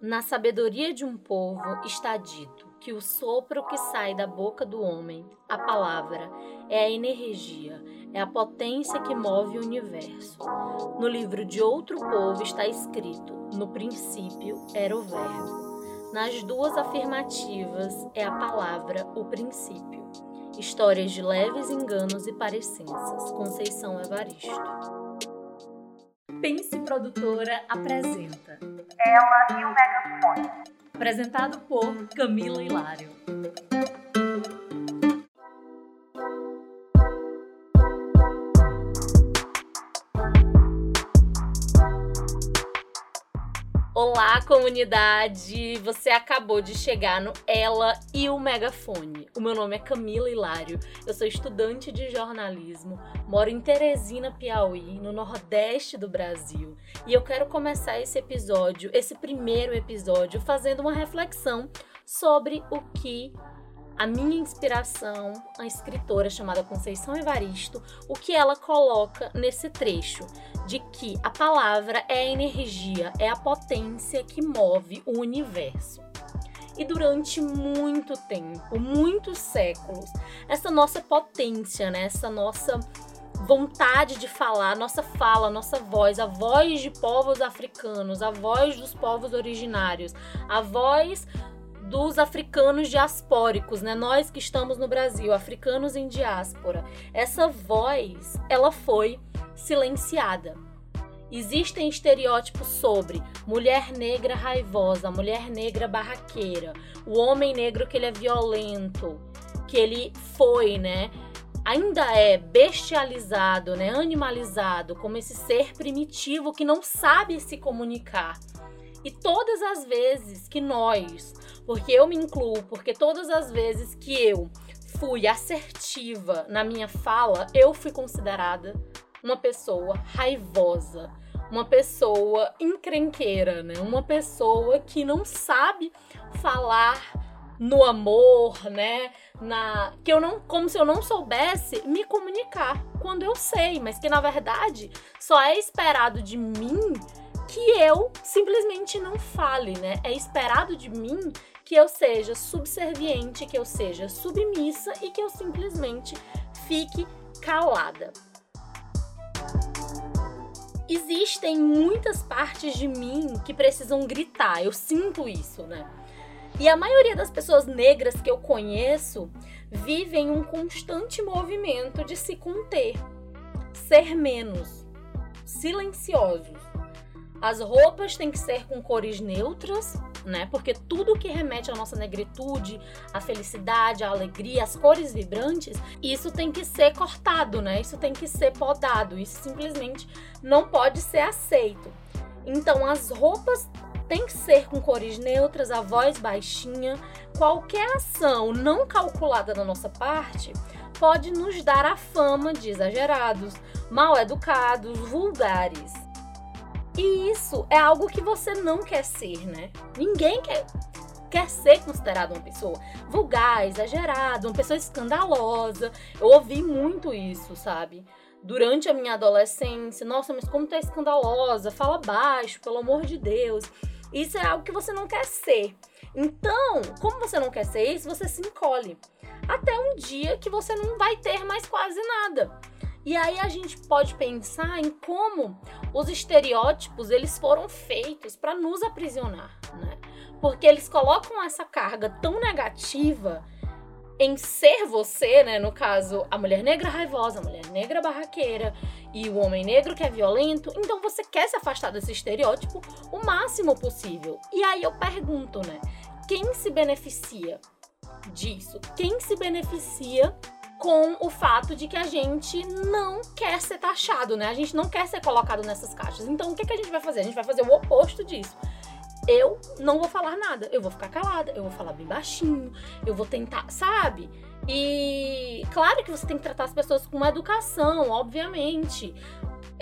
Na sabedoria de um povo está dito que o sopro que sai da boca do homem, a palavra, é a energia, é a potência que move o universo. No livro de outro povo está escrito: no princípio era o Verbo. Nas duas afirmativas é a palavra o princípio. Histórias de leves enganos e parecenças. Conceição Evaristo. Pense Produtora apresenta Ela e o Megafone. Apresentado por Camila Hilário. Olá, comunidade! Você acabou de chegar no Ela e o Megafone. O meu nome é Camila Hilário, eu sou estudante de jornalismo, moro em Teresina, Piauí, no nordeste do Brasil, e eu quero começar esse episódio, esse primeiro episódio, fazendo uma reflexão sobre o que a minha inspiração, a escritora chamada Conceição Evaristo, o que ela coloca nesse trecho de que a palavra é a energia, é a potência que move o universo. E durante muito tempo, muitos séculos, essa nossa potência, né, essa nossa vontade de falar, nossa fala, nossa voz, a voz de povos africanos, a voz dos povos originários, a voz dos africanos diaspóricos, né? Nós que estamos no Brasil, africanos em diáspora. Essa voz, ela foi silenciada. Existem estereótipos sobre mulher negra raivosa, mulher negra barraqueira, o homem negro que ele é violento, que ele foi, né? Ainda é bestializado, né? Animalizado como esse ser primitivo que não sabe se comunicar. E todas as vezes que nós, porque eu me incluo, porque todas as vezes que eu fui assertiva na minha fala, eu fui considerada uma pessoa raivosa, uma pessoa encrenqueira, né? Uma pessoa que não sabe falar no amor, né? Na que eu não, como se eu não soubesse me comunicar quando eu sei, mas que na verdade só é esperado de mim que eu simplesmente não fale, né? É esperado de mim que eu seja subserviente, que eu seja submissa e que eu simplesmente fique calada. Existem muitas partes de mim que precisam gritar, eu sinto isso, né? E a maioria das pessoas negras que eu conheço vivem um constante movimento de se conter, ser menos, silenciosos as roupas têm que ser com cores neutras, né? Porque tudo que remete à nossa negritude, à felicidade, à alegria, às cores vibrantes, isso tem que ser cortado, né? Isso tem que ser podado. Isso simplesmente não pode ser aceito. Então, as roupas têm que ser com cores neutras, a voz baixinha. Qualquer ação não calculada da nossa parte pode nos dar a fama de exagerados, mal educados, vulgares. E isso é algo que você não quer ser, né? Ninguém quer, quer ser considerado uma pessoa vulgar, exagerada, uma pessoa escandalosa. Eu ouvi muito isso, sabe? Durante a minha adolescência, nossa, mas como tu é escandalosa, fala baixo, pelo amor de Deus. Isso é algo que você não quer ser. Então, como você não quer ser isso, você se encolhe. Até um dia que você não vai ter mais quase nada. E aí a gente pode pensar em como os estereótipos eles foram feitos para nos aprisionar, né? Porque eles colocam essa carga tão negativa em ser você, né? No caso, a mulher negra raivosa, a mulher negra barraqueira e o homem negro que é violento. Então você quer se afastar desse estereótipo o máximo possível. E aí eu pergunto, né? Quem se beneficia disso? Quem se beneficia fato de que a gente não quer ser taxado, né? A gente não quer ser colocado nessas caixas. Então, o que, que a gente vai fazer? A gente vai fazer o oposto disso. Eu não vou falar nada, eu vou ficar calada, eu vou falar bem baixinho, eu vou tentar, sabe? E claro que você tem que tratar as pessoas com educação, obviamente.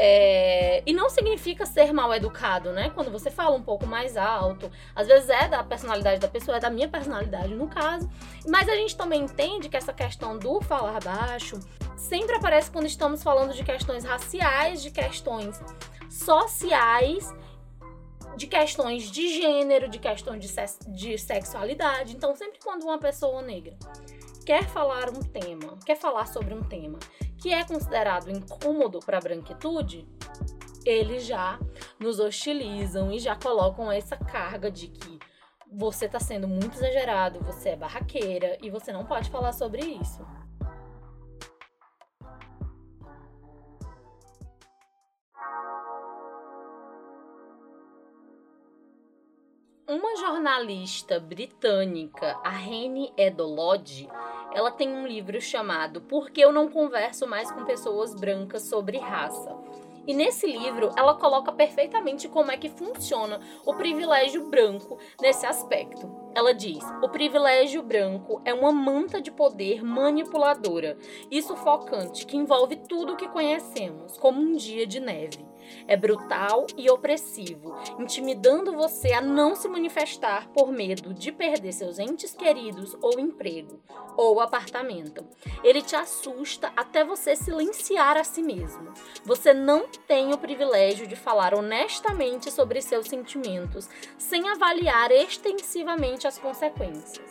É, e não significa ser mal educado, né? Quando você fala um pouco mais alto, às vezes é da personalidade da pessoa, é da minha personalidade no caso. Mas a gente também entende que essa questão do falar baixo sempre aparece quando estamos falando de questões raciais, de questões sociais de questões de gênero, de questões de, de sexualidade. Então, sempre quando uma pessoa negra quer falar um tema, quer falar sobre um tema que é considerado incômodo para a branquitude, eles já nos hostilizam e já colocam essa carga de que você está sendo muito exagerado, você é barraqueira e você não pode falar sobre isso. Uma jornalista britânica, a Rene Edolodge, ela tem um livro chamado Por que eu não converso mais com pessoas brancas sobre raça? E nesse livro, ela coloca perfeitamente como é que funciona o privilégio branco nesse aspecto. Ela diz: o privilégio branco é uma manta de poder manipuladora e sufocante que envolve tudo o que conhecemos, como um dia de neve. É brutal e opressivo, intimidando você a não se manifestar por medo de perder seus entes queridos ou emprego ou apartamento. Ele te assusta até você silenciar a si mesmo. Você não tem o privilégio de falar honestamente sobre seus sentimentos sem avaliar extensivamente as consequências.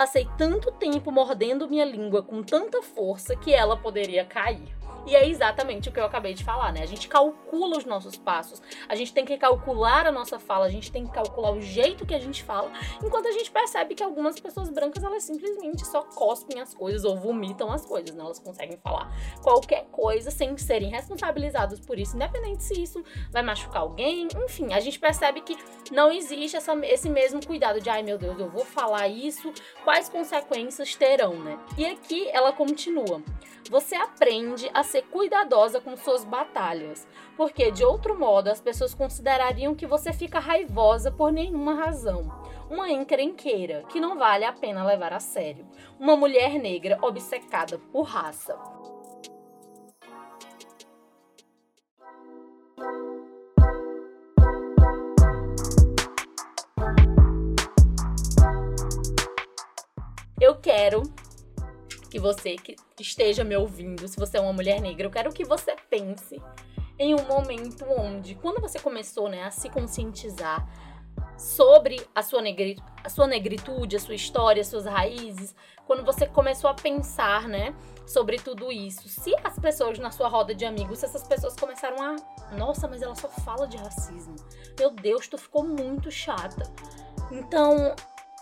Passei tanto tempo mordendo minha língua com tanta força que ela poderia cair. E é exatamente o que eu acabei de falar, né? A gente calcula os nossos passos, a gente tem que calcular a nossa fala, a gente tem que calcular o jeito que a gente fala, enquanto a gente percebe que algumas pessoas brancas, elas simplesmente só cospem as coisas ou vomitam as coisas, né? Elas conseguem falar qualquer coisa sem serem responsabilizadas por isso, independente se isso vai machucar alguém, enfim, a gente percebe que não existe essa, esse mesmo cuidado de, ai meu Deus, eu vou falar isso, quais consequências terão, né? E aqui ela continua. Você aprende a ser cuidadosa com suas batalhas, porque de outro modo as pessoas considerariam que você fica raivosa por nenhuma razão. Uma encrenqueira que não vale a pena levar a sério. Uma mulher negra obcecada por raça. Quero que você que esteja me ouvindo, se você é uma mulher negra, eu quero que você pense em um momento onde, quando você começou né, a se conscientizar sobre a sua, negri a sua negritude, a sua história, as suas raízes, quando você começou a pensar, né, sobre tudo isso, se as pessoas na sua roda de amigos, se essas pessoas começaram a, nossa, mas ela só fala de racismo. Meu Deus, tu ficou muito chata. Então,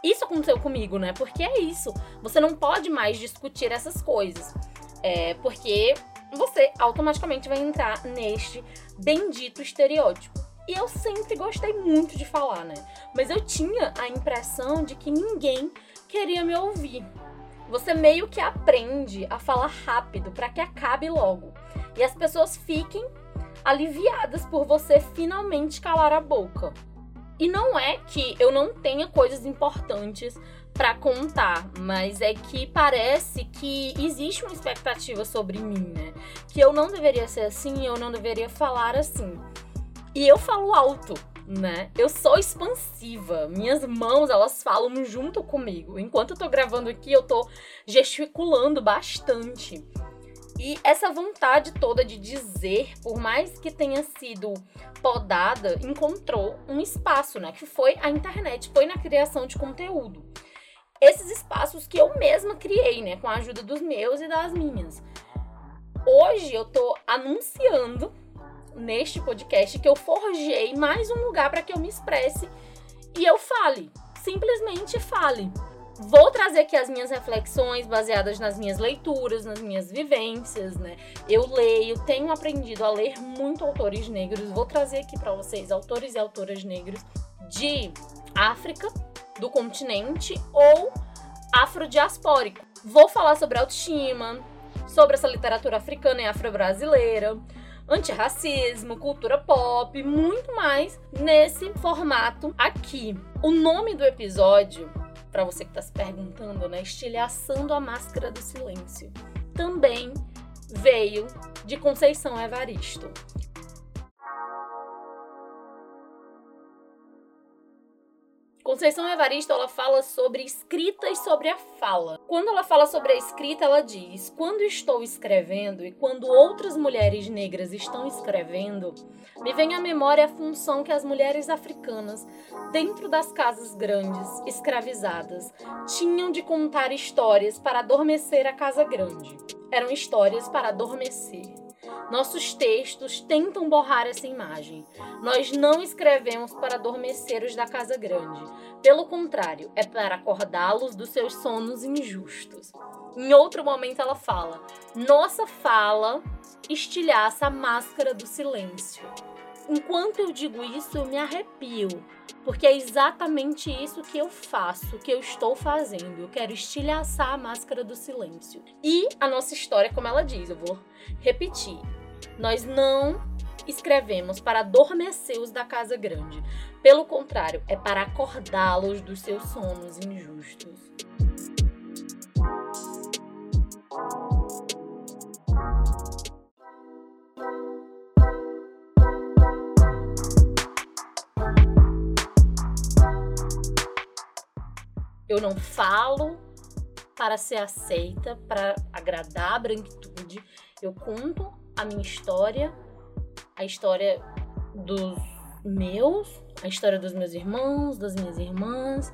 isso aconteceu comigo, né? Porque é isso. Você não pode mais discutir essas coisas. É, porque você automaticamente vai entrar neste bendito estereótipo. E eu sempre gostei muito de falar, né? Mas eu tinha a impressão de que ninguém queria me ouvir. Você meio que aprende a falar rápido para que acabe logo. E as pessoas fiquem aliviadas por você finalmente calar a boca. E não é que eu não tenha coisas importantes para contar, mas é que parece que existe uma expectativa sobre mim, né? Que eu não deveria ser assim, eu não deveria falar assim. E eu falo alto, né? Eu sou expansiva. Minhas mãos, elas falam junto comigo. Enquanto eu tô gravando aqui, eu tô gesticulando bastante. E essa vontade toda de dizer, por mais que tenha sido podada, encontrou um espaço, né? Que foi a internet, foi na criação de conteúdo. Esses espaços que eu mesma criei, né? Com a ajuda dos meus e das minhas. Hoje eu tô anunciando neste podcast que eu forjei mais um lugar para que eu me expresse e eu fale. Simplesmente fale. Vou trazer aqui as minhas reflexões baseadas nas minhas leituras, nas minhas vivências, né? Eu leio, tenho aprendido a ler muito autores negros. Vou trazer aqui para vocês autores e autoras negros de África, do continente ou afrodiaspórico. Vou falar sobre autoestima, sobre essa literatura africana e afro-brasileira, antirracismo, cultura pop, muito mais nesse formato aqui. O nome do episódio para você que está se perguntando, né? Estilhaçando a máscara do silêncio. Também veio de Conceição Evaristo. Conceição Evaristo ela fala sobre escritas sobre a fala. Quando ela fala sobre a escrita, ela diz: quando estou escrevendo e quando outras mulheres negras estão escrevendo, me vem à memória a função que as mulheres africanas, dentro das casas grandes, escravizadas, tinham de contar histórias para adormecer a casa grande. Eram histórias para adormecer. Nossos textos tentam borrar essa imagem. Nós não escrevemos para adormecer os da casa grande. Pelo contrário, é para acordá-los dos seus sonos injustos. Em outro momento, ela fala: Nossa fala estilhaça a máscara do silêncio. Enquanto eu digo isso, eu me arrepio, porque é exatamente isso que eu faço, que eu estou fazendo. Eu quero estilhaçar a máscara do silêncio. E a nossa história, como ela diz, eu vou repetir. Nós não escrevemos para adormecer os da casa grande. Pelo contrário, é para acordá-los dos seus sonos injustos. Eu não falo para ser aceita, para agradar a branquitude. Eu conto a minha história, a história dos meus, a história dos meus irmãos, das minhas irmãs.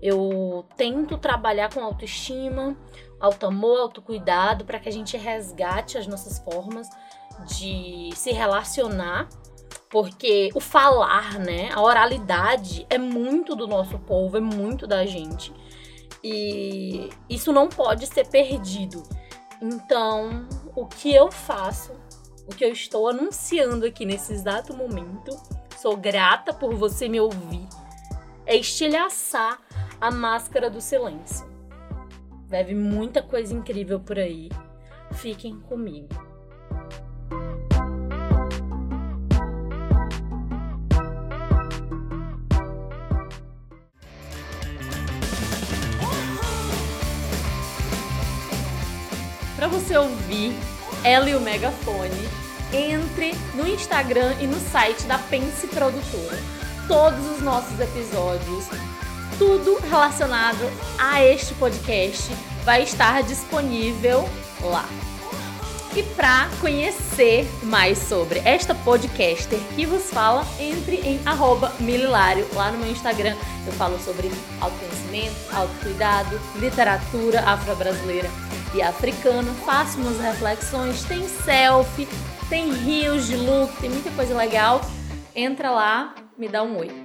Eu tento trabalhar com autoestima, auto-amor, autocuidado, para que a gente resgate as nossas formas de se relacionar porque o falar, né, a oralidade é muito do nosso povo, é muito da gente. E isso não pode ser perdido. Então, o que eu faço, o que eu estou anunciando aqui nesse exato momento, sou grata por você me ouvir, é estilhaçar a máscara do silêncio. Deve muita coisa incrível por aí. Fiquem comigo. para você ouvir ela e o megafone, entre no Instagram e no site da Pense Produtora. Todos os nossos episódios, tudo relacionado a este podcast vai estar disponível lá. E para conhecer mais sobre esta podcaster que vos fala, entre em mililário lá no meu Instagram. Eu falo sobre autoconhecimento, autocuidado, literatura afro-brasileira e africana. Faço umas reflexões, tem selfie, tem rios de look, tem muita coisa legal. Entra lá, me dá um oi.